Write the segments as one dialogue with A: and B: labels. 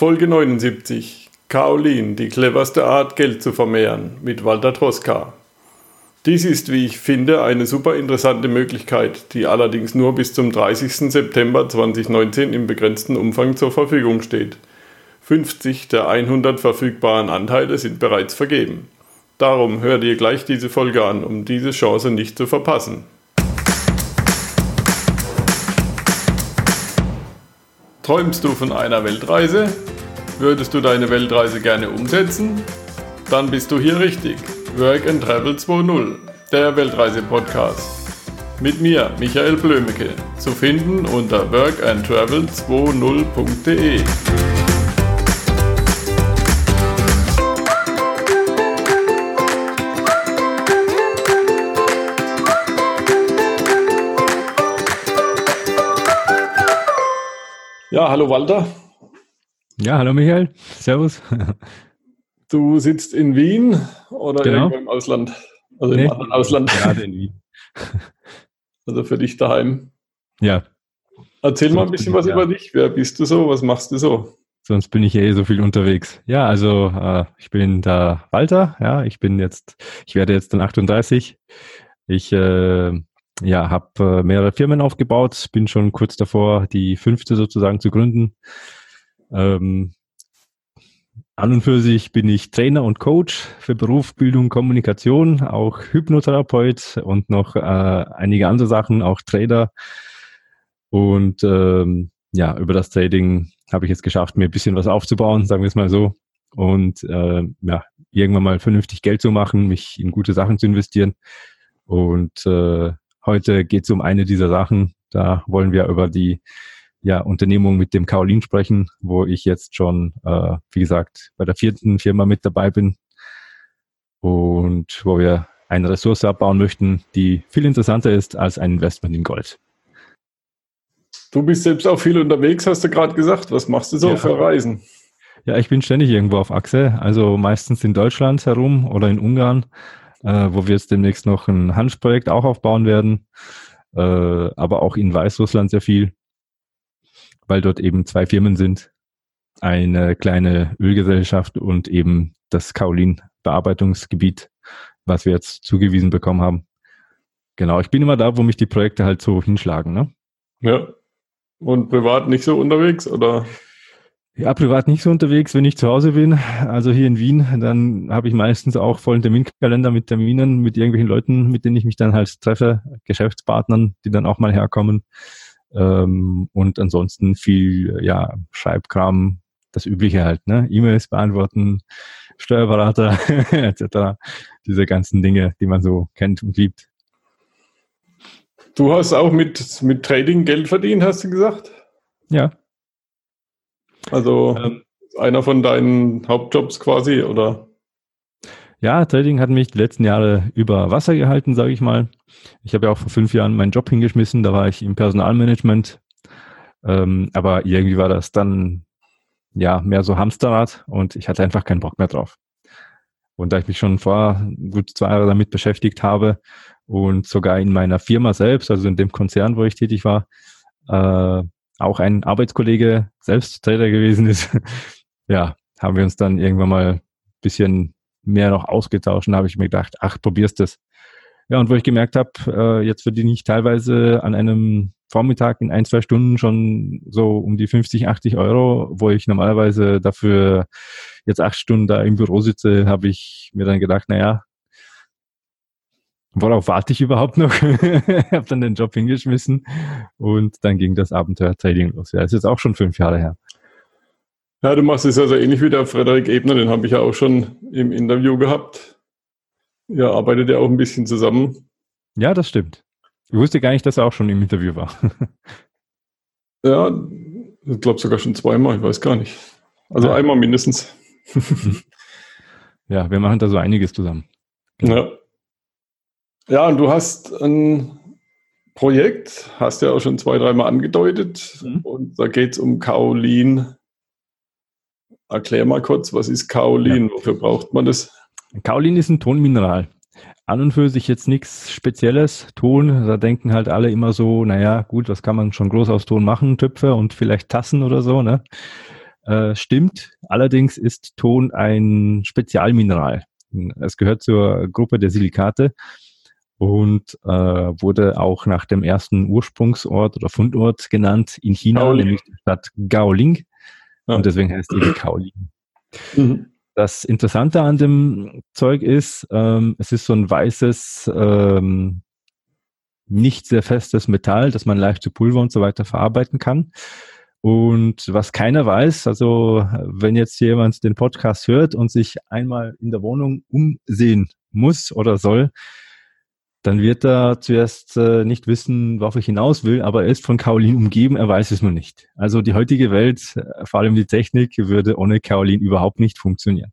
A: Folge 79. Kaolin, die cleverste Art, Geld zu vermehren, mit Walter Troska. Dies ist, wie ich finde, eine super interessante Möglichkeit, die allerdings nur bis zum 30. September 2019 im begrenzten Umfang zur Verfügung steht. 50 der 100 verfügbaren Anteile sind bereits vergeben. Darum hör dir gleich diese Folge an, um diese Chance nicht zu verpassen. Träumst du von einer Weltreise? Würdest du deine Weltreise gerne umsetzen? Dann bist du hier richtig. Work and Travel 2.0, der Weltreise-Podcast. Mit mir, Michael Blömecke, zu finden unter workandtravel20.de. Ja, hallo Walter.
B: Ja, hallo Michael. Servus.
A: Du sitzt in Wien oder genau. irgendwo im Ausland? Also nee. im anderen Ausland.
B: Gerade in Wien.
A: Also für dich daheim.
B: Ja.
A: Erzähl Sonst mal ein bisschen was ja. über dich. Wer bist du so? Was machst du so?
B: Sonst bin ich ja eh so viel unterwegs. Ja, also äh, ich bin da Walter. Ja, ich bin jetzt, ich werde jetzt dann 38. Ich äh, ja, habe äh, mehrere Firmen aufgebaut, bin schon kurz davor, die fünfte sozusagen zu gründen. Ähm, an und für sich bin ich Trainer und Coach für Beruf, Bildung, Kommunikation, auch Hypnotherapeut und noch äh, einige andere Sachen, auch Trader. Und ähm, ja, über das Trading habe ich es geschafft, mir ein bisschen was aufzubauen, sagen wir es mal so. Und äh, ja, irgendwann mal vernünftig Geld zu machen, mich in gute Sachen zu investieren. Und äh, Heute geht es um eine dieser Sachen. Da wollen wir über die ja, Unternehmung mit dem Kaolin sprechen, wo ich jetzt schon, äh, wie gesagt, bei der vierten Firma mit dabei bin und wo wir eine Ressource abbauen möchten, die viel interessanter ist als ein Investment in Gold.
A: Du bist selbst auch viel unterwegs, hast du gerade gesagt. Was machst du so ja. für Reisen?
B: Ja, ich bin ständig irgendwo auf Achse, also meistens in Deutschland herum oder in Ungarn äh, wo wir jetzt demnächst noch ein Hanfprojekt auch aufbauen werden, äh, aber auch in Weißrussland sehr viel, weil dort eben zwei Firmen sind, eine kleine Ölgesellschaft und eben das Kaolin-Bearbeitungsgebiet, was wir jetzt zugewiesen bekommen haben. Genau, ich bin immer da, wo mich die Projekte halt so hinschlagen. Ne?
A: Ja. Und privat nicht so unterwegs, oder?
B: Ja, privat nicht so unterwegs, wenn ich zu Hause bin. Also hier in Wien, dann habe ich meistens auch vollen Terminkalender mit Terminen mit irgendwelchen Leuten, mit denen ich mich dann halt treffe, Geschäftspartnern, die dann auch mal herkommen. Ähm, und ansonsten viel, ja, Schreibkram, das Übliche halt, ne? E-Mails beantworten, Steuerberater etc. Diese ganzen Dinge, die man so kennt und liebt.
A: Du hast auch mit, mit Trading Geld verdient, hast du gesagt?
B: Ja.
A: Also ähm, einer von deinen Hauptjobs quasi, oder?
B: Ja, Trading hat mich die letzten Jahre über Wasser gehalten, sage ich mal. Ich habe ja auch vor fünf Jahren meinen Job hingeschmissen, da war ich im Personalmanagement. Ähm, aber irgendwie war das dann ja mehr so Hamsterrad und ich hatte einfach keinen Bock mehr drauf. Und da ich mich schon vor gut zwei Jahren damit beschäftigt habe und sogar in meiner Firma selbst, also in dem Konzern, wo ich tätig war, äh, auch ein Arbeitskollege selbst Trader gewesen ist, ja, haben wir uns dann irgendwann mal ein bisschen mehr noch ausgetauscht und habe ich mir gedacht, ach, probierst das. Ja, und wo ich gemerkt habe, äh, jetzt verdiene ich teilweise an einem Vormittag in ein, zwei Stunden schon so um die 50, 80 Euro, wo ich normalerweise dafür jetzt acht Stunden da im Büro sitze, habe ich mir dann gedacht, naja, worauf warte ich überhaupt noch? habe dann den Job hingeschmissen und dann ging das Abenteuer Trading los. Ja, ist jetzt auch schon fünf Jahre her.
A: Ja, du machst es also ähnlich wie der Frederik Ebner, den habe ich ja auch schon im Interview gehabt. Ja, arbeitet ja auch ein bisschen zusammen.
B: Ja, das stimmt. Ich wusste gar nicht, dass er auch schon im Interview war.
A: ja, ich glaube sogar schon zweimal, ich weiß gar nicht. Also ja. einmal mindestens.
B: ja, wir machen da so einiges zusammen.
A: Genau. Ja. Ja, und du hast ein Projekt, hast ja auch schon zwei, dreimal angedeutet. Mhm. Und da geht es um Kaolin. Erklär mal kurz, was ist Kaolin? Ja. Wofür braucht man das?
B: Kaolin ist ein Tonmineral. An und für sich jetzt nichts Spezielles. Ton, da denken halt alle immer so, naja, gut, was kann man schon groß aus Ton machen? Töpfe und vielleicht Tassen oder so, ne? Äh, stimmt. Allerdings ist Ton ein Spezialmineral. Es gehört zur Gruppe der Silikate und äh, wurde auch nach dem ersten Ursprungsort oder Fundort genannt in China, Gaoling. nämlich die Stadt Gaoling. Ja. Und deswegen heißt die Gaoling. Mhm. Das Interessante an dem Zeug ist, ähm, es ist so ein weißes, ähm, nicht sehr festes Metall, das man leicht zu Pulver und so weiter verarbeiten kann. Und was keiner weiß, also wenn jetzt jemand den Podcast hört und sich einmal in der Wohnung umsehen muss oder soll, dann wird er zuerst äh, nicht wissen, worauf ich hinaus will, aber er ist von Kaolin umgeben, er weiß es nur nicht. Also die heutige Welt, äh, vor allem die Technik, würde ohne Kaolin überhaupt nicht funktionieren.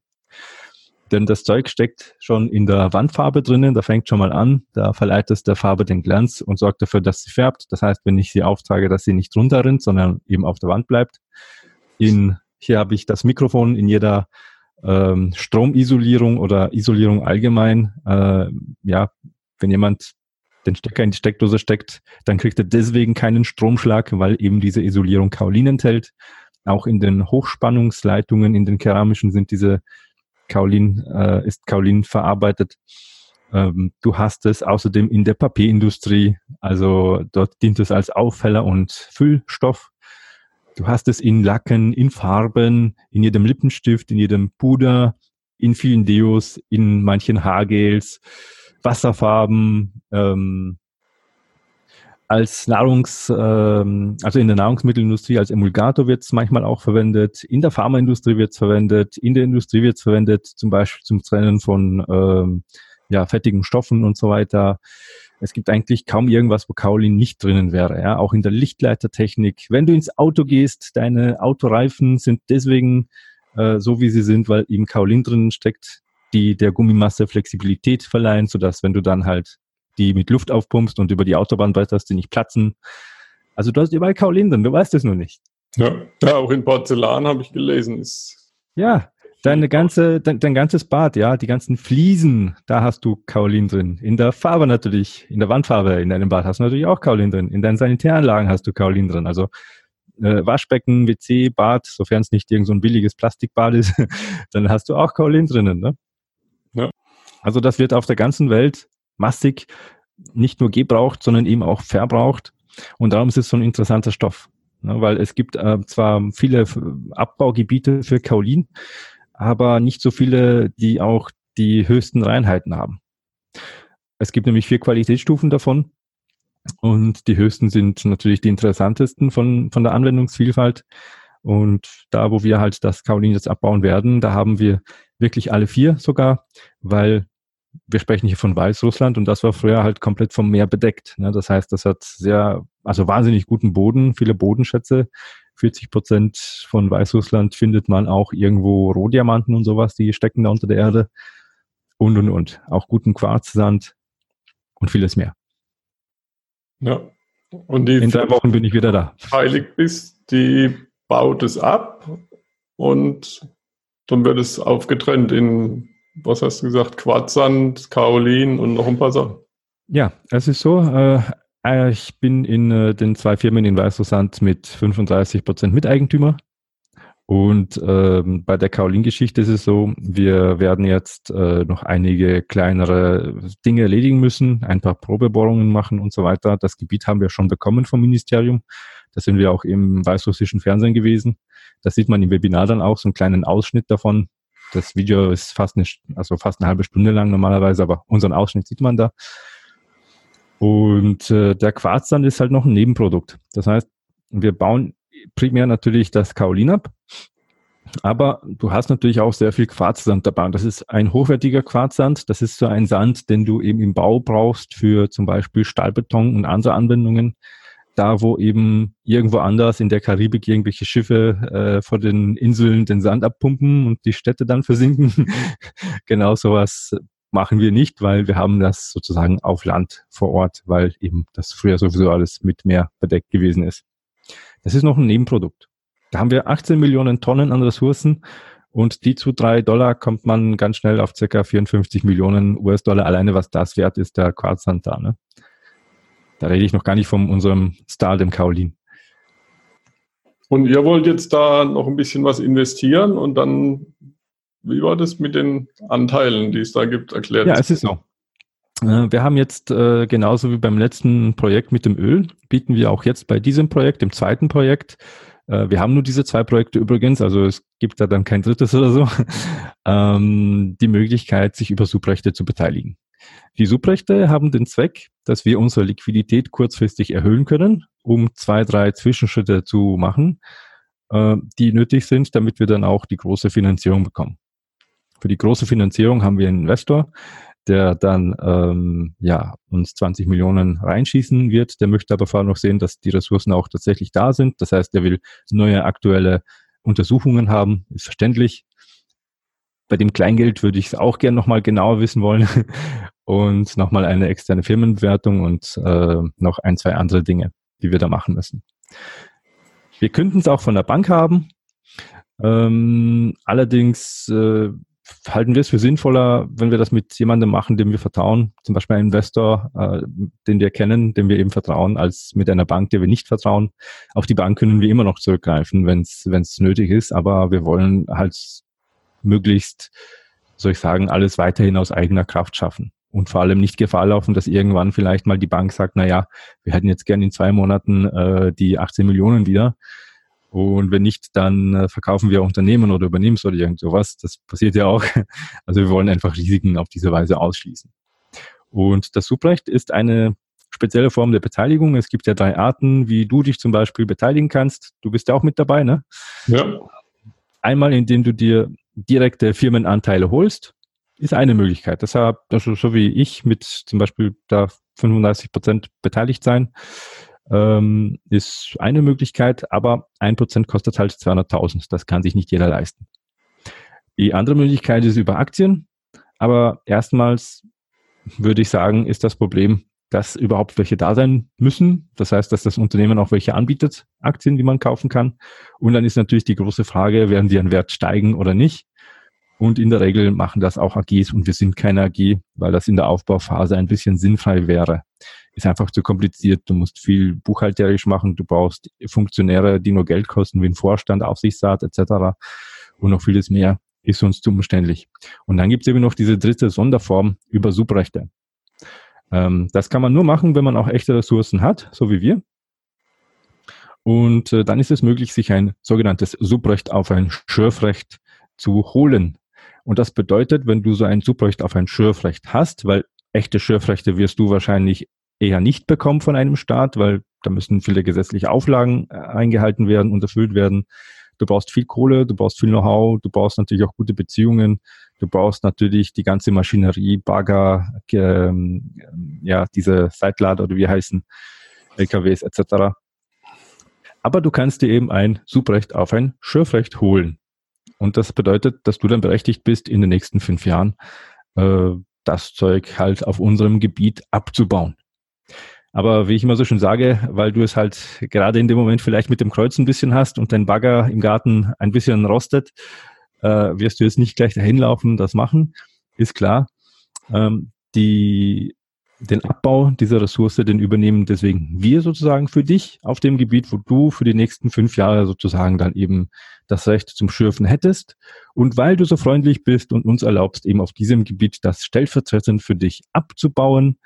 B: Denn das Zeug steckt schon in der Wandfarbe drinnen, da fängt schon mal an, da verleiht es der Farbe den Glanz und sorgt dafür, dass sie färbt. Das heißt, wenn ich sie auftrage, dass sie nicht runterrinnt, sondern eben auf der Wand bleibt. In, hier habe ich das Mikrofon in jeder ähm, Stromisolierung oder Isolierung allgemein, äh, ja, wenn jemand den Stecker in die Steckdose steckt, dann kriegt er deswegen keinen Stromschlag, weil eben diese Isolierung Kaolin enthält. Auch in den Hochspannungsleitungen, in den keramischen sind diese Kaolin, äh, ist Kaolin verarbeitet. Ähm, du hast es außerdem in der Papierindustrie, also dort dient es als Aufheller und Füllstoff. Du hast es in Lacken, in Farben, in jedem Lippenstift, in jedem Puder, in vielen Deos, in manchen Haargels. Wasserfarben, ähm, als Nahrungs, ähm, also in der Nahrungsmittelindustrie als Emulgator wird es manchmal auch verwendet, in der Pharmaindustrie wird es verwendet, in der Industrie wird es verwendet, zum Beispiel zum Trennen von ähm, ja, fettigen Stoffen und so weiter. Es gibt eigentlich kaum irgendwas, wo Kaolin nicht drinnen wäre. Ja? Auch in der Lichtleitertechnik. Wenn du ins Auto gehst, deine Autoreifen sind deswegen äh, so, wie sie sind, weil eben Kaolin drinnen steckt die der Gummimasse Flexibilität verleihen, sodass wenn du dann halt die mit Luft aufpumpst und über die Autobahn brettest, die nicht platzen. Also du hast überall Kaolin drin, du weißt es nur nicht.
A: Ja, ja auch in Porzellan habe ich gelesen. Ist
B: ja, deine ganze, dein, dein, ganzes Bad, ja, die ganzen Fliesen, da hast du Kaolin drin. In der Farbe natürlich, in der Wandfarbe in deinem Bad hast du natürlich auch Kaolin drin. In deinen Sanitäranlagen hast du Kaolin drin. Also äh, Waschbecken, WC, Bad, sofern es nicht irgend so ein billiges Plastikbad ist, dann hast du auch Kaolin drinnen, ne? Ja. Also das wird auf der ganzen Welt massig nicht nur gebraucht, sondern eben auch verbraucht. Und darum ist es so ein interessanter Stoff. Ne, weil es gibt äh, zwar viele Abbaugebiete für Kaolin, aber nicht so viele, die auch die höchsten Reinheiten haben. Es gibt nämlich vier Qualitätsstufen davon. Und die höchsten sind natürlich die interessantesten von, von der Anwendungsvielfalt. Und da, wo wir halt das Kaolin jetzt abbauen werden, da haben wir wirklich alle vier sogar, weil wir sprechen hier von Weißrussland und das war früher halt komplett vom Meer bedeckt. Ne? Das heißt, das hat sehr, also wahnsinnig guten Boden, viele Bodenschätze. 40 Prozent von Weißrussland findet man auch irgendwo Rohdiamanten und sowas, die stecken da unter der Erde. Und, und, und. Auch guten Quarzsand und vieles mehr.
A: Ja.
B: Und die In drei Wochen bin ich wieder da.
A: Heilig bist, die baut es ab und dann wird es aufgetrennt in, was hast du gesagt, Quarzsand, Kaolin und noch ein paar Sachen.
B: Ja, es ist so. Äh, äh ich bin in äh, den zwei Firmen in Weißrussland mit 35 Prozent Miteigentümer. Und ähm, bei der Kaolin-Geschichte ist es so, wir werden jetzt äh, noch einige kleinere Dinge erledigen müssen, ein paar Probebohrungen machen und so weiter. Das Gebiet haben wir schon bekommen vom Ministerium. Da sind wir auch im weißrussischen Fernsehen gewesen. Das sieht man im Webinar dann auch, so einen kleinen Ausschnitt davon. Das Video ist fast eine, also fast eine halbe Stunde lang normalerweise, aber unseren Ausschnitt sieht man da. Und äh, der Quarzsand ist halt noch ein Nebenprodukt. Das heißt, wir bauen primär natürlich das Kaolin ab, aber du hast natürlich auch sehr viel Quarzsand dabei. Und das ist ein hochwertiger Quarzsand. Das ist so ein Sand, den du eben im Bau brauchst für zum Beispiel Stahlbeton und andere Anwendungen da wo eben irgendwo anders in der Karibik irgendwelche Schiffe äh, vor den Inseln den Sand abpumpen und die Städte dann versinken. genau sowas machen wir nicht, weil wir haben das sozusagen auf Land vor Ort, weil eben das früher sowieso alles mit Meer bedeckt gewesen ist. Das ist noch ein Nebenprodukt. Da haben wir 18 Millionen Tonnen an Ressourcen und die zu drei Dollar kommt man ganz schnell auf circa 54 Millionen US-Dollar alleine, was das wert ist, der Quarzsand da. Ne? Da rede ich noch gar nicht von unserem Star, dem Kaolin.
A: Und ihr wollt jetzt da noch ein bisschen was investieren und dann, wie war das mit den Anteilen, die es da gibt? Erklärt
B: Ja, es ist so. Äh, wir haben jetzt äh, genauso wie beim letzten Projekt mit dem Öl, bieten wir auch jetzt bei diesem Projekt, dem zweiten Projekt, äh, wir haben nur diese zwei Projekte übrigens, also es gibt da dann kein drittes oder so, ähm, die Möglichkeit, sich über Subrechte zu beteiligen. Die Subrechte haben den Zweck, dass wir unsere Liquidität kurzfristig erhöhen können, um zwei, drei Zwischenschritte zu machen, äh, die nötig sind, damit wir dann auch die große Finanzierung bekommen. Für die große Finanzierung haben wir einen Investor, der dann ähm, ja, uns 20 Millionen reinschießen wird. Der möchte aber vor allem noch sehen, dass die Ressourcen auch tatsächlich da sind. Das heißt, er will neue aktuelle Untersuchungen haben, ist verständlich. Bei dem Kleingeld würde ich es auch gern nochmal genauer wissen wollen und nochmal eine externe Firmenbewertung und äh, noch ein, zwei andere Dinge, die wir da machen müssen. Wir könnten es auch von der Bank haben. Ähm, allerdings äh, halten wir es für sinnvoller, wenn wir das mit jemandem machen, dem wir vertrauen, zum Beispiel einem Investor, äh, den wir kennen, dem wir eben vertrauen, als mit einer Bank, der wir nicht vertrauen. Auf die Bank können wir immer noch zurückgreifen, wenn es nötig ist, aber wir wollen halt möglichst, soll ich sagen, alles weiterhin aus eigener Kraft schaffen. Und vor allem nicht Gefahr laufen, dass irgendwann vielleicht mal die Bank sagt, na ja, wir hätten jetzt gern in zwei Monaten äh, die 18 Millionen wieder und wenn nicht, dann äh, verkaufen wir Unternehmen oder übernehmen es oder irgend sowas. Das passiert ja auch. Also wir wollen einfach Risiken auf diese Weise ausschließen. Und das Subrecht ist eine spezielle Form der Beteiligung. Es gibt ja drei Arten, wie du dich zum Beispiel beteiligen kannst. Du bist ja auch mit dabei, ne?
A: Ja.
B: Einmal, indem du dir direkte Firmenanteile holst, ist eine Möglichkeit. Deshalb, also so wie ich mit zum Beispiel da 35 Prozent beteiligt sein, ähm, ist eine Möglichkeit, aber ein Prozent kostet halt 200.000. Das kann sich nicht jeder leisten. Die andere Möglichkeit ist über Aktien, aber erstmals würde ich sagen, ist das Problem, dass überhaupt welche da sein müssen. Das heißt, dass das Unternehmen auch welche anbietet, Aktien, die man kaufen kann. Und dann ist natürlich die große Frage, werden die an Wert steigen oder nicht? Und in der Regel machen das auch AGs und wir sind keine AG, weil das in der Aufbauphase ein bisschen sinnfrei wäre ist einfach zu kompliziert. Du musst viel buchhalterisch machen. Du brauchst Funktionäre, die nur Geld kosten, wie ein Vorstand, Aufsichtsrat etc. Und noch vieles mehr ist uns zu umständlich. Und dann gibt es eben noch diese dritte Sonderform über Subrechte. Ähm, das kann man nur machen, wenn man auch echte Ressourcen hat, so wie wir. Und äh, dann ist es möglich, sich ein sogenanntes Subrecht auf ein Schürfrecht zu holen. Und das bedeutet, wenn du so ein Subrecht auf ein Schürfrecht hast, weil echte Schürfrechte wirst du wahrscheinlich eher nicht bekommen von einem Staat, weil da müssen viele gesetzliche Auflagen äh, eingehalten werden und erfüllt werden. Du brauchst viel Kohle, du brauchst viel Know-how, du brauchst natürlich auch gute Beziehungen, du brauchst natürlich die ganze Maschinerie, Bagger, ähm, ja, diese Seitlader oder wie heißen, LKWs etc. Aber du kannst dir eben ein Subrecht auf ein Schürfrecht holen. Und das bedeutet, dass du dann berechtigt bist, in den nächsten fünf Jahren äh, das Zeug halt auf unserem Gebiet abzubauen. Aber wie ich immer so schön sage, weil du es halt gerade in dem Moment vielleicht mit dem Kreuz ein bisschen hast und dein Bagger im Garten ein bisschen rostet, äh, wirst du jetzt nicht gleich dahin laufen, das machen, ist klar. Ähm, die, den Abbau dieser Ressource, den übernehmen deswegen wir sozusagen für dich auf dem Gebiet, wo du für die nächsten fünf Jahre sozusagen dann eben das Recht zum Schürfen hättest. Und weil du so freundlich bist und uns erlaubst, eben auf diesem Gebiet das stellvertretend für dich abzubauen,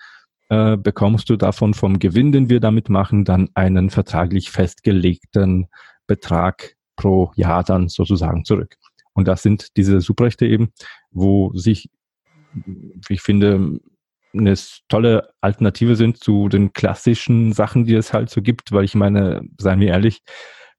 B: äh, bekommst du davon vom Gewinn, den wir damit machen, dann einen vertraglich festgelegten Betrag pro Jahr dann sozusagen zurück. Und das sind diese Subrechte eben, wo sich, ich finde, eine tolle Alternative sind zu den klassischen Sachen, die es halt so gibt, weil ich meine, seien wir ehrlich,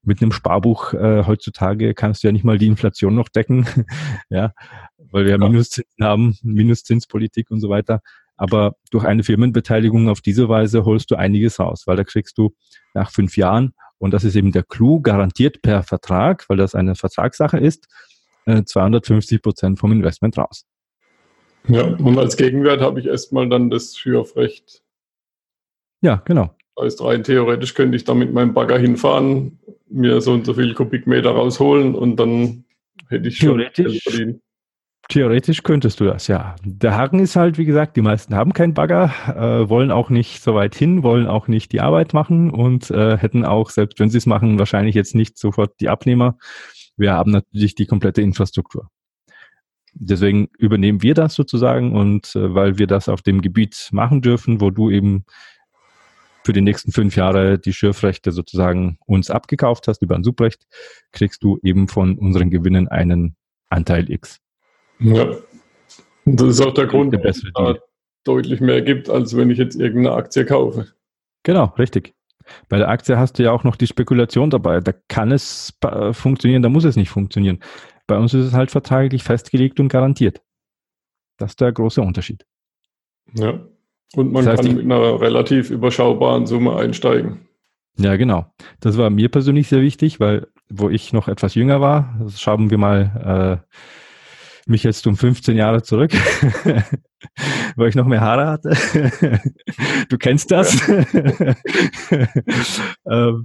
B: mit einem Sparbuch äh, heutzutage kannst du ja nicht mal die Inflation noch decken, ja, weil wir ja Minuszinsen haben, Minuszinspolitik und so weiter. Aber durch eine Firmenbeteiligung auf diese Weise holst du einiges raus, weil da kriegst du nach fünf Jahren, und das ist eben der Clou, garantiert per Vertrag, weil das eine Vertragssache ist, 250 äh, Prozent vom Investment raus.
A: Ja, und als Gegenwert habe ich erstmal dann das Schürfrecht.
B: Ja, genau.
A: Das heißt, rein theoretisch könnte ich da mit meinem Bagger hinfahren, mir so und so viel Kubikmeter rausholen und dann hätte ich schon
B: theoretisch, verdient Theoretisch könntest du das, ja. Der Haken ist halt, wie gesagt, die meisten haben keinen Bagger, äh, wollen auch nicht so weit hin, wollen auch nicht die Arbeit machen und äh, hätten auch, selbst wenn sie es machen, wahrscheinlich jetzt nicht sofort die Abnehmer. Wir haben natürlich die komplette Infrastruktur. Deswegen übernehmen wir das sozusagen und äh, weil wir das auf dem Gebiet machen dürfen, wo du eben für die nächsten fünf Jahre die Schürfrechte sozusagen uns abgekauft hast über ein Subrecht, kriegst du eben von unseren Gewinnen einen Anteil X.
A: Ja. Das ist auch der Grund, warum es da deutlich mehr gibt, als wenn ich jetzt irgendeine Aktie kaufe.
B: Genau, richtig. Bei der Aktie hast du ja auch noch die Spekulation dabei. Da kann es äh, funktionieren, da muss es nicht funktionieren. Bei uns ist es halt vertraglich festgelegt und garantiert. Das ist der große Unterschied.
A: Ja. Und man das heißt, kann mit einer relativ überschaubaren Summe einsteigen.
B: Ja, genau. Das war mir persönlich sehr wichtig, weil wo ich noch etwas jünger war, schauen wir mal äh, mich jetzt um 15 Jahre zurück, weil ich noch mehr Haare hatte. du kennst das. äh,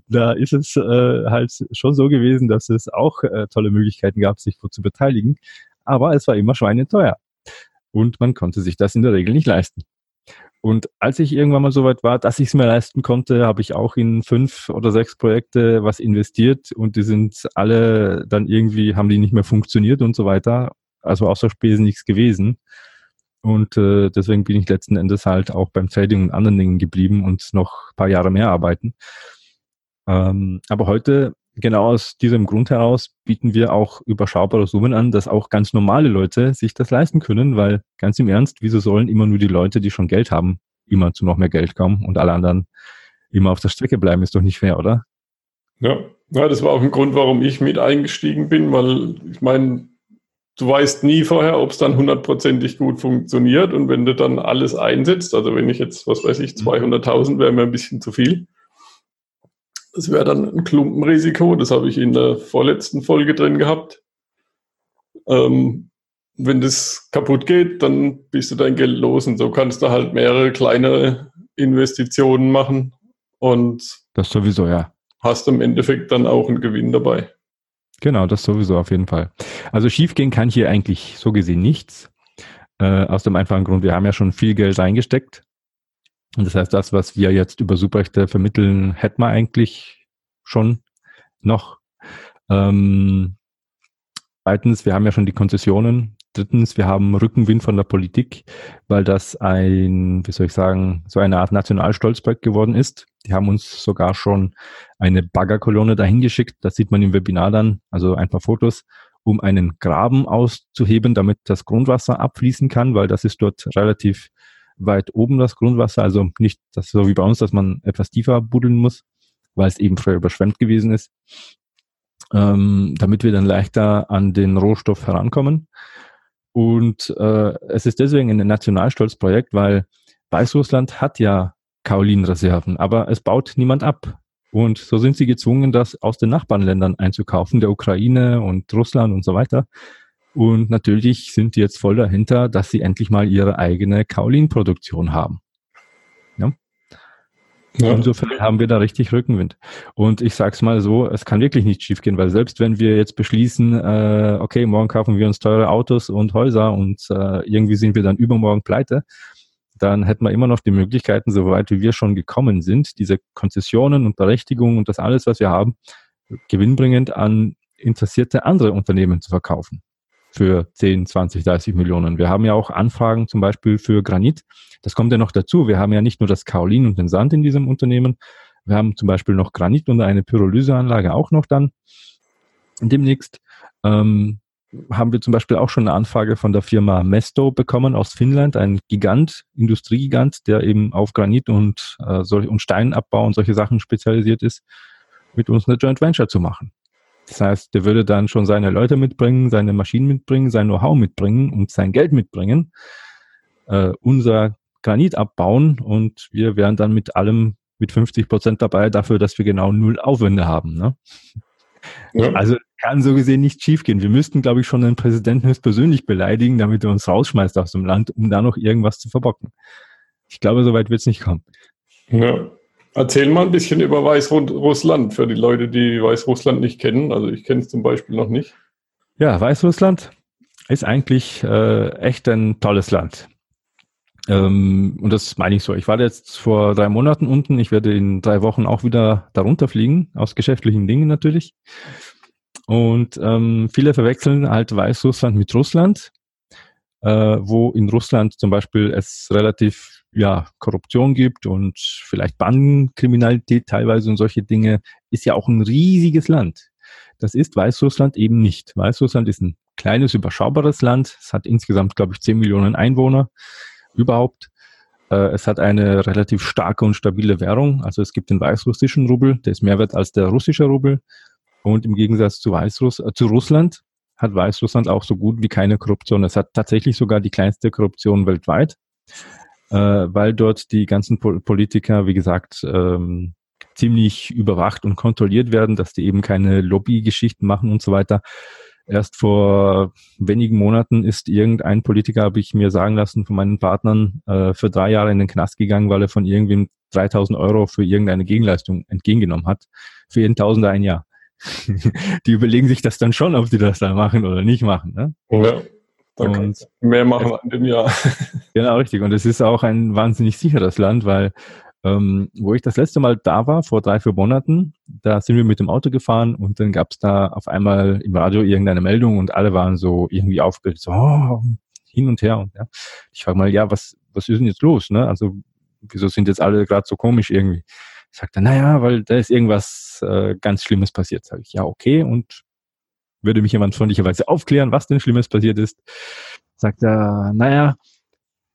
B: da ist es äh, halt schon so gewesen, dass es auch äh, tolle Möglichkeiten gab, sich zu beteiligen. Aber es war immer schweineteuer. Und man konnte sich das in der Regel nicht leisten. Und als ich irgendwann mal so weit war, dass ich es mir leisten konnte, habe ich auch in fünf oder sechs Projekte was investiert und die sind alle dann irgendwie, haben die nicht mehr funktioniert und so weiter. Also außer Spesen nichts gewesen. Und äh, deswegen bin ich letzten Endes halt auch beim Trading und anderen Dingen geblieben und noch ein paar Jahre mehr arbeiten. Ähm, aber heute, genau aus diesem Grund heraus, bieten wir auch überschaubare Summen an, dass auch ganz normale Leute sich das leisten können, weil ganz im Ernst, wieso sollen immer nur die Leute, die schon Geld haben, immer zu noch mehr Geld kommen und alle anderen immer auf der Strecke bleiben, ist doch nicht fair, oder?
A: Ja, ja das war auch ein Grund, warum ich mit eingestiegen bin, weil ich meine, du weißt nie vorher, ob es dann hundertprozentig gut funktioniert. Und wenn du dann alles einsetzt, also wenn ich jetzt, was weiß ich, 200.000 mhm. wäre mir ein bisschen zu viel. Das wäre dann ein Klumpenrisiko. Das habe ich in der vorletzten Folge drin gehabt. Ähm, wenn das kaputt geht, dann bist du dein Geld los. Und so kannst du halt mehrere kleinere Investitionen machen. Und
B: das sowieso, ja.
A: Hast im Endeffekt dann auch einen Gewinn dabei.
B: Genau, das sowieso auf jeden Fall. Also schiefgehen kann hier eigentlich so gesehen nichts. Äh, aus dem einfachen Grund, wir haben ja schon viel Geld reingesteckt. Und das heißt, das, was wir jetzt über Subrechte vermitteln, hätten wir eigentlich schon noch. Ähm, zweitens, wir haben ja schon die Konzessionen. Drittens, wir haben Rückenwind von der Politik, weil das ein, wie soll ich sagen, so eine Art Nationalstolzprojekt geworden ist. Die haben uns sogar schon eine Baggerkolonne dahin geschickt. Das sieht man im Webinar dann, also ein paar Fotos, um einen Graben auszuheben, damit das Grundwasser abfließen kann, weil das ist dort relativ weit oben das Grundwasser. Also nicht das so wie bei uns, dass man etwas tiefer buddeln muss, weil es eben früher überschwemmt gewesen ist. Ähm, damit wir dann leichter an den Rohstoff herankommen. Und äh, es ist deswegen ein Nationalstolzprojekt, weil Weißrussland hat ja Kaolinreserven, aber es baut niemand ab. Und so sind sie gezwungen, das aus den Nachbarländern einzukaufen, der Ukraine und Russland und so weiter. Und natürlich sind die jetzt voll dahinter, dass sie endlich mal ihre eigene Kaolin-Produktion haben. Ja? Ja. Insofern haben wir da richtig Rückenwind. Und ich sag's mal so, es kann wirklich nicht schiefgehen, weil selbst wenn wir jetzt beschließen, äh, okay, morgen kaufen wir uns teure Autos und Häuser und äh, irgendwie sind wir dann übermorgen pleite, dann hätten wir immer noch die Möglichkeiten, soweit wie wir schon gekommen sind, diese Konzessionen und Berechtigungen und das alles, was wir haben, gewinnbringend an interessierte andere Unternehmen zu verkaufen. Für 10, 20, 30 Millionen. Wir haben ja auch Anfragen zum Beispiel für Granit. Das kommt ja noch dazu. Wir haben ja nicht nur das Kaolin und den Sand in diesem Unternehmen. Wir haben zum Beispiel noch Granit und eine Pyrolyseanlage auch noch dann demnächst. Ähm, haben wir zum Beispiel auch schon eine Anfrage von der Firma Mesto bekommen aus Finnland, ein Gigant, Industriegigant, der eben auf Granit und, äh, und Steinabbau und solche Sachen spezialisiert ist, mit uns eine Joint Venture zu machen. Das heißt, der würde dann schon seine Leute mitbringen, seine Maschinen mitbringen, sein Know-how mitbringen und sein Geld mitbringen, äh, unser Granit abbauen und wir wären dann mit allem mit 50 Prozent dabei dafür, dass wir genau null Aufwände haben. Ne? Ja. Also kann so gesehen nicht schiefgehen. Wir müssten, glaube ich, schon den Präsidenten persönlich beleidigen, damit er uns rausschmeißt aus dem Land, um da noch irgendwas zu verbocken. Ich glaube, so weit wird es nicht kommen.
A: Ja. Erzähl mal ein bisschen über Weißrussland für die Leute, die Weißrussland nicht kennen. Also ich kenne es zum Beispiel noch nicht.
B: Ja, Weißrussland. ist eigentlich äh, echt ein tolles Land. Ähm, und das meine ich so. Ich war jetzt vor drei Monaten unten. Ich werde in drei Wochen auch wieder darunter fliegen, aus geschäftlichen Dingen natürlich. Und ähm, viele verwechseln halt Weißrussland mit Russland, äh, wo in Russland zum Beispiel es relativ ja, Korruption gibt und vielleicht Bandenkriminalität teilweise und solche Dinge, ist ja auch ein riesiges Land. Das ist Weißrussland eben nicht. Weißrussland ist ein kleines, überschaubares Land. Es hat insgesamt, glaube ich, 10 Millionen Einwohner überhaupt. Äh, es hat eine relativ starke und stabile Währung. Also es gibt den weißrussischen Rubel, der ist mehr wert als der russische Rubel. Und im Gegensatz zu, Weißruss äh, zu Russland hat Weißrussland auch so gut wie keine Korruption. Es hat tatsächlich sogar die kleinste Korruption weltweit, äh, weil dort die ganzen Pol Politiker, wie gesagt, ähm, ziemlich überwacht und kontrolliert werden, dass die eben keine Lobbygeschichten machen und so weiter. Erst vor wenigen Monaten ist irgendein Politiker, habe ich mir sagen lassen von meinen Partnern, äh, für drei Jahre in den Knast gegangen, weil er von irgendwem 3000 Euro für irgendeine Gegenleistung entgegengenommen hat. Für jeden Tausender ein Jahr. die überlegen sich das dann schon, ob sie das da machen oder nicht machen. Ne?
A: Ja. Und mehr machen an dem Jahr.
B: genau, richtig. Und es ist auch ein wahnsinnig sicheres Land, weil ähm, wo ich das letzte Mal da war, vor drei, vier Monaten, da sind wir mit dem Auto gefahren und dann gab es da auf einmal im Radio irgendeine Meldung und alle waren so irgendwie aufgeregt, so oh, hin und her. Und ja. Ich frage mal, ja, was, was ist denn jetzt los? Ne? Also, wieso sind jetzt alle gerade so komisch irgendwie? Ich sagte, naja, weil da ist irgendwas äh, ganz Schlimmes passiert. Sag ich, ja, okay. Und würde mich jemand freundlicherweise aufklären, was denn Schlimmes passiert ist. Sagt er, naja,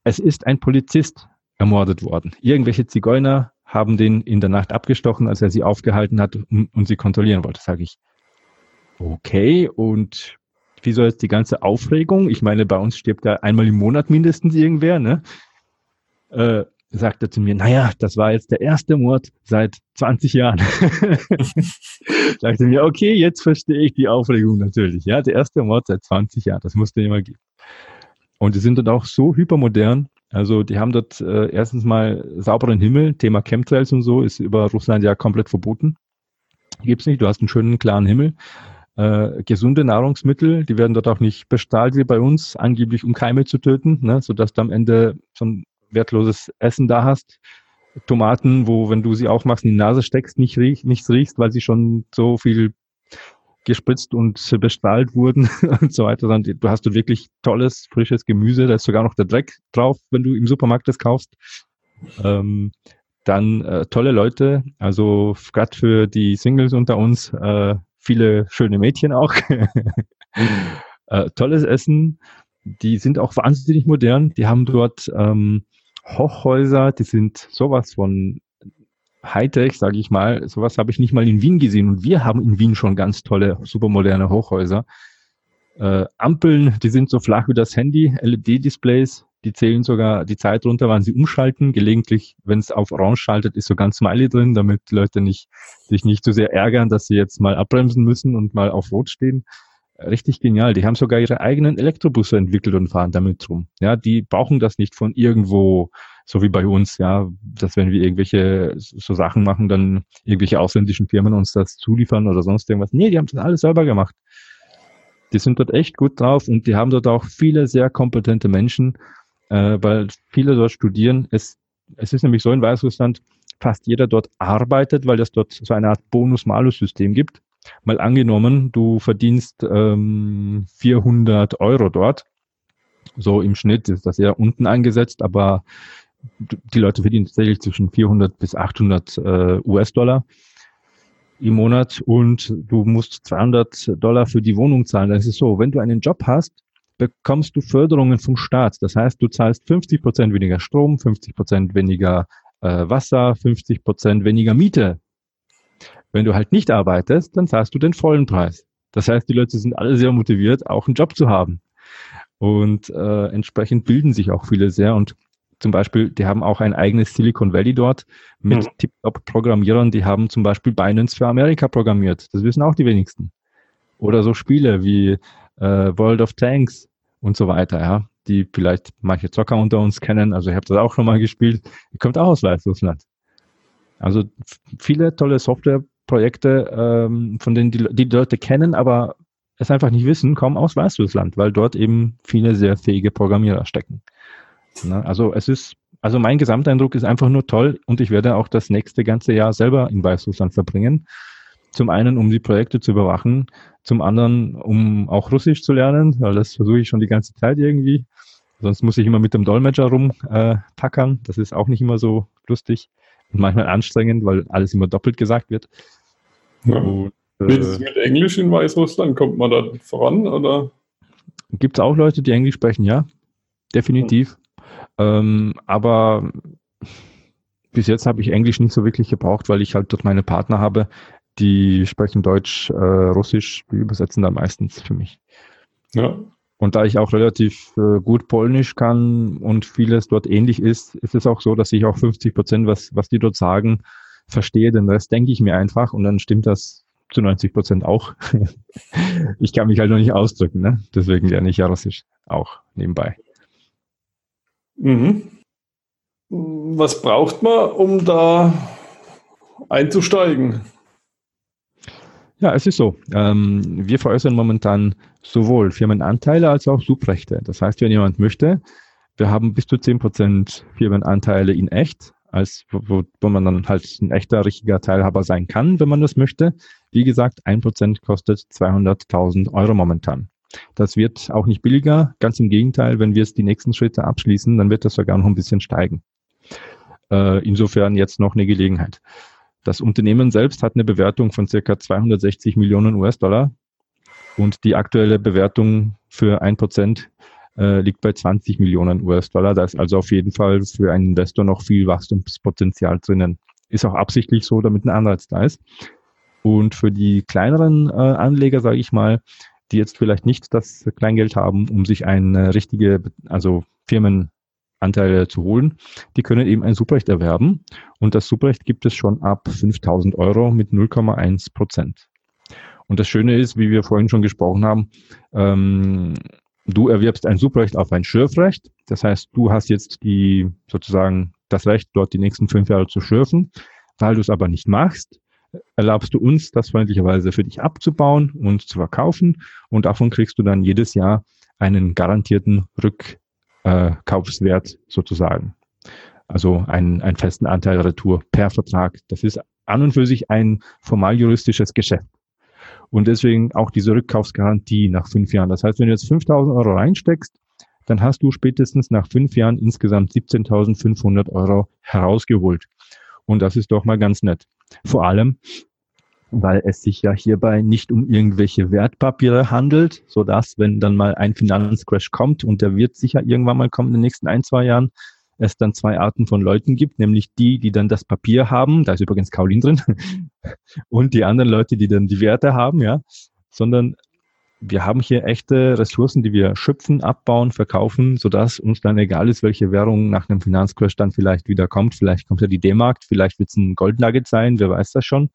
B: es ist ein Polizist ermordet worden. Irgendwelche Zigeuner haben den in der Nacht abgestochen, als er sie aufgehalten hat und, sie kontrollieren wollte. Sage ich, okay, und wieso jetzt die ganze Aufregung? Ich meine, bei uns stirbt ja einmal im Monat mindestens irgendwer, ne? Äh, sagt er zu mir, naja, das war jetzt der erste Mord seit 20 Jahren. sagte mir, okay, jetzt verstehe ich die Aufregung natürlich. Ja, der erste Mord seit 20 Jahren, das musste immer geben. Und die sind dann auch so hypermodern, also die haben dort äh, erstens mal sauberen Himmel, Thema Chemtrails und so ist über Russland ja komplett verboten. Gibt's nicht, du hast einen schönen, klaren Himmel. Äh, gesunde Nahrungsmittel, die werden dort auch nicht bestrahlt wie bei uns, angeblich um Keime zu töten, ne, sodass du am Ende so ein wertloses Essen da hast. Tomaten, wo, wenn du sie aufmachst, in die Nase steckst, nicht riech, nichts riechst, weil sie schon so viel gespritzt und bestrahlt wurden und so weiter, sondern du hast du wirklich tolles, frisches Gemüse, da ist sogar noch der Dreck drauf, wenn du im Supermarkt das kaufst. Ähm, dann äh, tolle Leute, also gerade für die Singles unter uns, äh, viele schöne Mädchen auch. äh, tolles Essen, die sind auch wahnsinnig modern, die haben dort ähm, Hochhäuser, die sind sowas von Hightech, sage ich mal. Sowas habe ich nicht mal in Wien gesehen. Und wir haben in Wien schon ganz tolle, supermoderne Hochhäuser. Äh, Ampeln, die sind so flach wie das Handy, LED-Displays, die zählen sogar die Zeit runter, wann sie umschalten. Gelegentlich, wenn es auf Orange schaltet, ist so ganz Smiley drin, damit Leute nicht, sich nicht zu so sehr ärgern, dass sie jetzt mal abbremsen müssen und mal auf Rot stehen. Richtig genial. Die haben sogar ihre eigenen Elektrobusse entwickelt und fahren damit rum. Ja, die brauchen das nicht von irgendwo so wie bei uns, ja, dass wenn wir irgendwelche so Sachen machen, dann irgendwelche ausländischen Firmen uns das zuliefern oder sonst irgendwas. Nee, die haben das alles selber gemacht. Die sind dort echt gut drauf und die haben dort auch viele sehr kompetente Menschen, äh, weil viele dort studieren. Es, es ist nämlich so in Weißrussland, fast jeder dort arbeitet, weil es dort so eine Art Bonus-Malus-System gibt. Mal angenommen, du verdienst ähm, 400 Euro dort. So im Schnitt ist das eher unten eingesetzt, aber die Leute verdienen tatsächlich zwischen 400 bis 800 äh, US-Dollar im Monat und du musst 200 Dollar für die Wohnung zahlen. Das ist so, wenn du einen Job hast, bekommst du Förderungen vom Staat. Das heißt, du zahlst 50 Prozent weniger Strom, 50 Prozent weniger äh, Wasser, 50 Prozent weniger Miete. Wenn du halt nicht arbeitest, dann zahlst du den vollen Preis. Das heißt, die Leute sind alle sehr motiviert, auch einen Job zu haben. Und äh, entsprechend bilden sich auch viele sehr. Und zum Beispiel, die haben auch ein eigenes Silicon Valley dort mit mhm. Tip-Top-Programmierern, die haben zum Beispiel Binance für Amerika programmiert. Das wissen auch die wenigsten. Oder so Spiele wie äh, World of Tanks und so weiter, ja, die vielleicht manche Zocker unter uns kennen. Also ich habe das auch schon mal gespielt. Die kommt auch aus Weißrussland. Also viele tolle Softwareprojekte, ähm, von denen die, die Leute kennen, aber es einfach nicht wissen, kommen aus Weißrussland, weil dort eben viele sehr fähige Programmierer stecken. Ne? Also es ist, also mein Gesamteindruck ist einfach nur toll und ich werde auch das nächste ganze Jahr selber in Weißrussland verbringen. Zum einen, um die Projekte zu überwachen, zum anderen, um auch Russisch zu lernen, weil das versuche ich schon die ganze Zeit irgendwie. Sonst muss ich immer mit dem Dolmetscher rumpackern. Äh, das ist auch nicht immer so lustig und manchmal anstrengend, weil alles immer doppelt gesagt wird.
A: Ja. Und, äh, mit Englisch in Weißrussland? Kommt man da voran? Oder?
B: Gibt es auch Leute, die Englisch sprechen, ja. Definitiv. Ähm, aber bis jetzt habe ich Englisch nicht so wirklich gebraucht, weil ich halt dort meine Partner habe, die sprechen Deutsch, äh, Russisch, die übersetzen da meistens für mich. Ja. Und da ich auch relativ äh, gut Polnisch kann und vieles dort ähnlich ist, ist es auch so, dass ich auch 50 Prozent, was, was die dort sagen, verstehe. Den Rest denke ich mir einfach und dann stimmt das zu 90 Prozent auch. ich kann mich halt noch nicht ausdrücken, ne? Deswegen lerne ich ja Russisch auch nebenbei.
A: Mhm. Was braucht man, um da einzusteigen?
B: Ja, es ist so. Ähm, wir veräußern momentan sowohl Firmenanteile als auch Subrechte. Das heißt, wenn jemand möchte, wir haben bis zu 10% Firmenanteile in echt, als wo, wo man dann halt ein echter, richtiger Teilhaber sein kann, wenn man das möchte. Wie gesagt, 1% kostet 200.000 Euro momentan. Das wird auch nicht billiger. Ganz im Gegenteil, wenn wir jetzt die nächsten Schritte abschließen, dann wird das sogar noch ein bisschen steigen. Äh, insofern jetzt noch eine Gelegenheit. Das Unternehmen selbst hat eine Bewertung von circa 260 Millionen US-Dollar und die aktuelle Bewertung für ein Prozent äh, liegt bei 20 Millionen US-Dollar. Da ist also auf jeden Fall für einen Investor noch viel Wachstumspotenzial drinnen. Ist auch absichtlich so, damit ein Anreiz da ist. Und für die kleineren äh, Anleger, sage ich mal, die jetzt vielleicht nicht das Kleingeld haben, um sich eine richtige, also Firmenanteile zu holen, die können eben ein Subrecht erwerben. Und das Subrecht gibt es schon ab 5000 Euro mit 0,1 Prozent. Und das Schöne ist, wie wir vorhin schon gesprochen haben, ähm, du erwirbst ein Subrecht auf ein Schürfrecht. Das heißt, du hast jetzt die sozusagen das Recht, dort die nächsten fünf Jahre zu schürfen. Weil du es aber nicht machst, erlaubst du uns, das freundlicherweise für dich abzubauen und zu verkaufen. Und davon kriegst du dann jedes Jahr einen garantierten Rückkaufswert sozusagen. Also einen, einen festen Anteil Retour per Vertrag. Das ist an und für sich ein formal juristisches Geschäft. Und deswegen auch diese Rückkaufsgarantie nach fünf Jahren. Das heißt, wenn du jetzt 5000 Euro reinsteckst, dann hast du spätestens nach fünf Jahren insgesamt 17.500 Euro herausgeholt. Und das ist doch mal ganz nett. Vor allem, weil es sich ja hierbei nicht um irgendwelche Wertpapiere handelt, so dass, wenn dann mal ein Finanzcrash kommt, und der wird sicher irgendwann mal kommen in den nächsten ein, zwei Jahren, es dann zwei Arten von Leuten gibt, nämlich die, die dann das Papier haben, da ist übrigens Kaulin drin, und die anderen Leute, die dann die Werte haben, ja, sondern wir haben hier echte Ressourcen, die wir schöpfen, abbauen, verkaufen, sodass uns dann egal ist, welche Währung nach einem Finanzcrash dann vielleicht wieder kommt. Vielleicht kommt ja die D-Markt, vielleicht wird es ein Goldnugget sein, wer weiß das schon.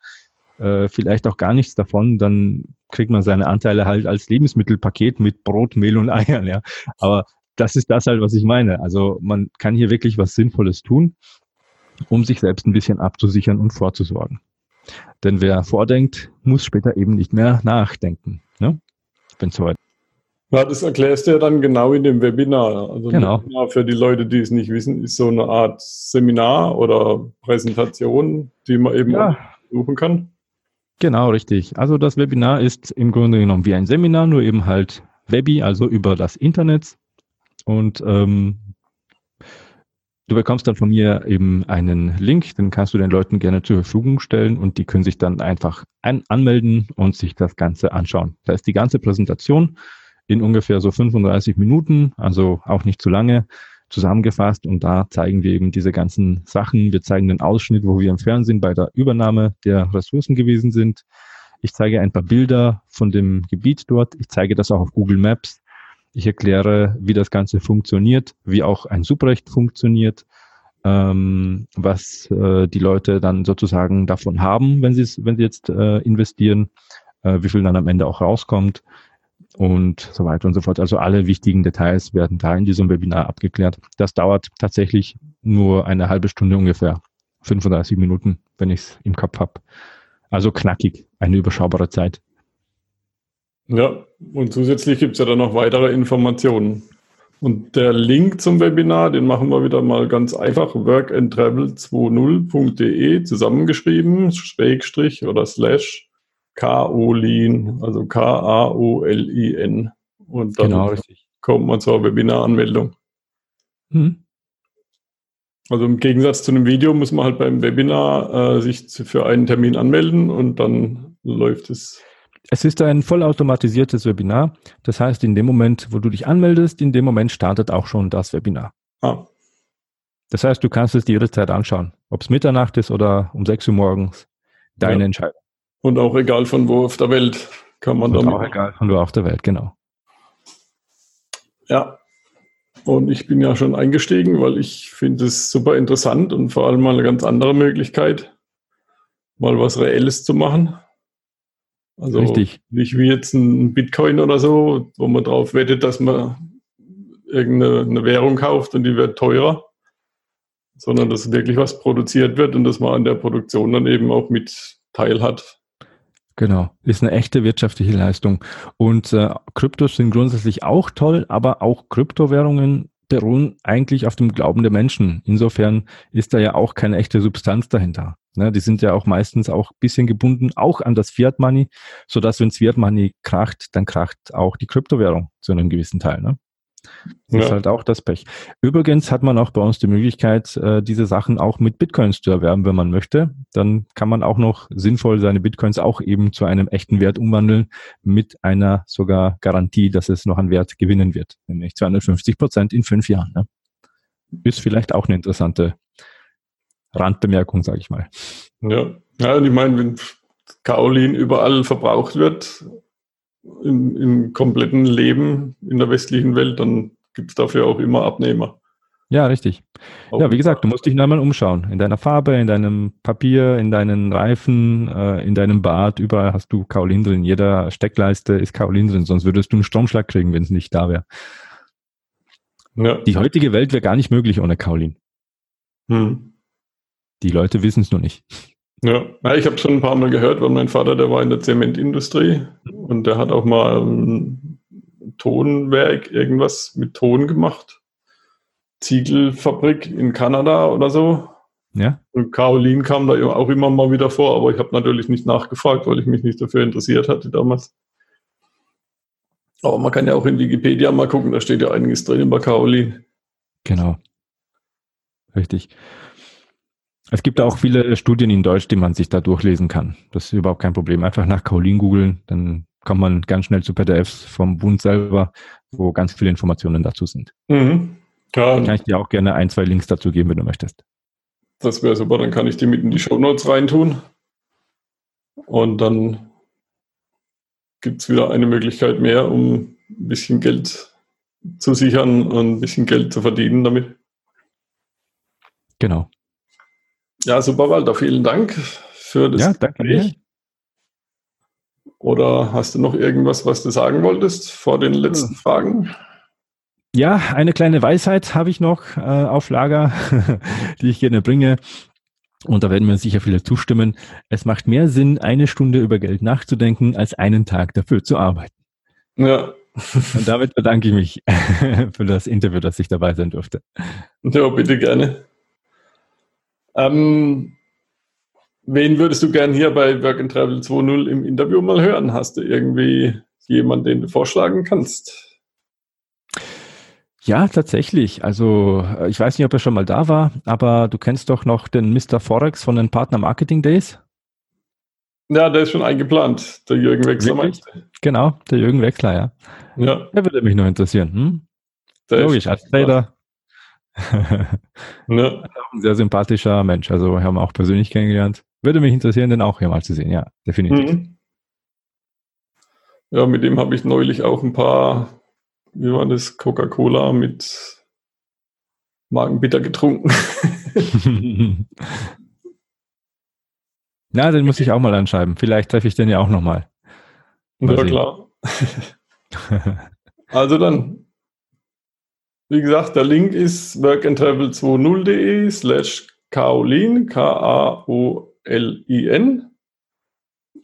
B: Äh, vielleicht auch gar nichts davon, dann kriegt man seine Anteile halt als Lebensmittelpaket mit Brot, Mehl und Eiern, ja. Aber das ist das halt, was ich meine. Also man kann hier wirklich was Sinnvolles tun, um sich selbst ein bisschen abzusichern und vorzusorgen. Denn wer vordenkt, muss später eben nicht mehr nachdenken. Ne? wenn es soweit
A: ja, das erklärst du ja dann genau in dem Webinar. Also
B: genau.
A: Webinar für die Leute, die es nicht wissen, ist so eine Art Seminar oder Präsentation, die man eben ja. suchen kann.
B: Genau, richtig. Also das Webinar ist im Grunde genommen wie ein Seminar, nur eben halt Webi, also über das Internet. Und ähm, du bekommst dann von mir eben einen Link, den kannst du den Leuten gerne zur Verfügung stellen und die können sich dann einfach ein anmelden und sich das Ganze anschauen. Da ist die ganze Präsentation in ungefähr so 35 Minuten, also auch nicht zu lange zusammengefasst und da zeigen wir eben diese ganzen Sachen. Wir zeigen den Ausschnitt, wo wir im Fernsehen bei der Übernahme der Ressourcen gewesen sind. Ich zeige ein paar Bilder von dem Gebiet dort. Ich zeige das auch auf Google Maps. Ich erkläre, wie das Ganze funktioniert, wie auch ein Subrecht funktioniert, ähm, was äh, die Leute dann sozusagen davon haben, wenn sie wenn sie jetzt äh, investieren, äh, wie viel dann am Ende auch rauskommt und so weiter und so fort. Also alle wichtigen Details werden da in diesem Webinar abgeklärt. Das dauert tatsächlich nur eine halbe Stunde ungefähr, 35 Minuten, wenn ich es im Kopf habe. Also knackig, eine überschaubare Zeit.
A: Ja, und zusätzlich gibt es ja dann noch weitere Informationen. Und der Link zum Webinar, den machen wir wieder mal ganz einfach, workandtravel20.de zusammengeschrieben, Schrägstrich oder Slash Kaolin, also K-A-O-L-I-N. Und dann genau, kommt man zur Webinaranmeldung. Hm. Also im Gegensatz zu einem Video muss man halt beim Webinar äh, sich für einen Termin anmelden und dann läuft es.
B: Es ist ein vollautomatisiertes Webinar. Das heißt, in dem Moment, wo du dich anmeldest, in dem Moment startet auch schon das Webinar. Ah. Das heißt, du kannst es dir jederzeit anschauen. Ob es Mitternacht ist oder um 6 Uhr morgens. Deine ja. Entscheidung.
A: Und auch egal von wo auf der Welt kann man
B: Und damit. Auch egal von wo auf der Welt, genau.
A: Ja. Und ich bin ja schon eingestiegen, weil ich finde es super interessant und vor allem mal eine ganz andere Möglichkeit, mal was Reelles zu machen. Also Richtig. nicht wie jetzt ein Bitcoin oder so, wo man drauf wettet, dass man irgendeine Währung kauft und die wird teurer, sondern dass wirklich was produziert wird und dass man an der Produktion dann eben auch mit teil hat.
B: Genau, ist eine echte wirtschaftliche Leistung. Und äh, Kryptos sind grundsätzlich auch toll, aber auch Kryptowährungen beruhen eigentlich auf dem Glauben der Menschen. Insofern ist da ja auch keine echte Substanz dahinter. Ne, die sind ja auch meistens auch bisschen gebunden, auch an das Fiat Money, sodass wenn Fiat Money kracht, dann kracht auch die Kryptowährung zu einem gewissen Teil. Ne? Das ja. ist halt auch das Pech. Übrigens hat man auch bei uns die Möglichkeit, äh, diese Sachen auch mit Bitcoins zu erwerben, wenn man möchte. Dann kann man auch noch sinnvoll seine Bitcoins auch eben zu einem echten Wert umwandeln, mit einer sogar Garantie, dass es noch an Wert gewinnen wird, nämlich 250 Prozent in fünf Jahren. Ne? Ist vielleicht auch eine interessante Randbemerkung, sage ich mal.
A: Ja, ja und ich meine, wenn Kaolin überall verbraucht wird, im, im kompletten Leben in der westlichen Welt, dann gibt es dafür auch immer Abnehmer.
B: Ja, richtig. Auch ja, wie gesagt, du musst dich einmal umschauen. In deiner Farbe, in deinem Papier, in deinen Reifen, äh, in deinem Bad, überall hast du Kaolin drin. Jeder Steckleiste ist Kaolin drin, sonst würdest du einen Stromschlag kriegen, wenn es nicht da wäre. Ja. Die heutige Welt wäre gar nicht möglich ohne Kaolin. Hm. Die Leute wissen es nur nicht.
A: Ja, ja ich habe schon ein paar Mal gehört, weil mein Vater, der war in der Zementindustrie und der hat auch mal ein Tonwerk, irgendwas mit Ton gemacht. Ziegelfabrik in Kanada oder so. Ja. Und Caroline kam da auch immer mal wieder vor, aber ich habe natürlich nicht nachgefragt, weil ich mich nicht dafür interessiert hatte damals. Aber man kann ja auch in Wikipedia mal gucken, da steht ja einiges drin über Caroline.
B: Genau. Richtig. Es gibt auch viele Studien in Deutsch, die man sich da durchlesen kann. Das ist überhaupt kein Problem. Einfach nach Caroline googeln, dann kommt man ganz schnell zu PDFs vom Bund selber, wo ganz viele Informationen dazu sind. Mhm. Ja. Kann ich dir auch gerne ein, zwei Links dazu geben, wenn du möchtest.
A: Das wäre super, dann kann ich die mit in die Show Notes reintun. Und dann gibt es wieder eine Möglichkeit mehr, um ein bisschen Geld zu sichern und ein bisschen Geld zu verdienen damit.
B: Genau.
A: Ja, super, Walter. Vielen Dank für das
B: ja, danke Gespräch. Dir.
A: Oder hast du noch irgendwas, was du sagen wolltest vor den letzten hm. Fragen?
B: Ja, eine kleine Weisheit habe ich noch äh, auf Lager, die ich gerne bringe. Und da werden mir sicher viele zustimmen. Es macht mehr Sinn, eine Stunde über Geld nachzudenken, als einen Tag dafür zu arbeiten. Ja. Und damit bedanke ich mich für das Interview, dass ich dabei sein durfte.
A: Ja, bitte gerne. Ähm, wen würdest du gern hier bei Work and Travel 2.0 im Interview mal hören? Hast du irgendwie jemanden, den du vorschlagen kannst?
B: Ja, tatsächlich. Also äh, ich weiß nicht, ob er schon mal da war, aber du kennst doch noch den Mr. Forex von den Partner Marketing Days.
A: Ja, der ist schon eingeplant, der Jürgen Wechsler meinst
B: du? Genau, der Jürgen Wechsler, ja. Ja. Der würde mich noch interessieren. Hm? Logisch, als Trader ne? Ein sehr sympathischer Mensch. Also haben wir auch persönlich kennengelernt. Würde mich interessieren, den auch hier mal zu sehen. Ja, definitiv. Mhm.
A: Ja, mit dem habe ich neulich auch ein paar, wie war das, Coca-Cola mit Magenbitter getrunken.
B: Na, den muss ich auch mal anschreiben. Vielleicht treffe ich den ja auch nochmal.
A: Ja, sehen. klar. also dann wie gesagt, der Link ist workandtravel20.de slash Kaolin, K-A-O-L-I-N.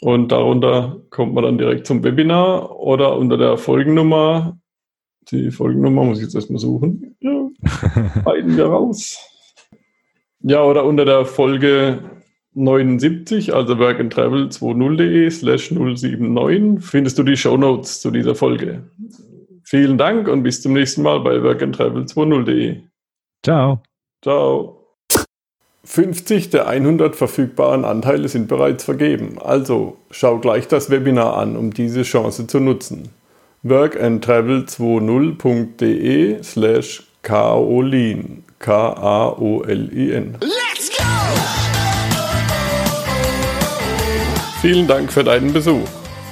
A: Und darunter kommt man dann direkt zum Webinar oder unter der Folgennummer. Die Folgennummer muss ich jetzt erstmal suchen. Ja, beiden wir raus. Ja, oder unter der Folge 79, also workandtravel20.de slash 079, findest du die Show Notes zu dieser Folge. Vielen Dank und bis zum nächsten Mal bei workandtravel20.de.
B: Ciao.
A: Ciao. 50 der 100 verfügbaren Anteile sind bereits vergeben. Also schau gleich das Webinar an, um diese Chance zu nutzen. workandtravel20.de slash kaolin. K-A-O-L-I-N. Let's go! Vielen Dank für deinen Besuch.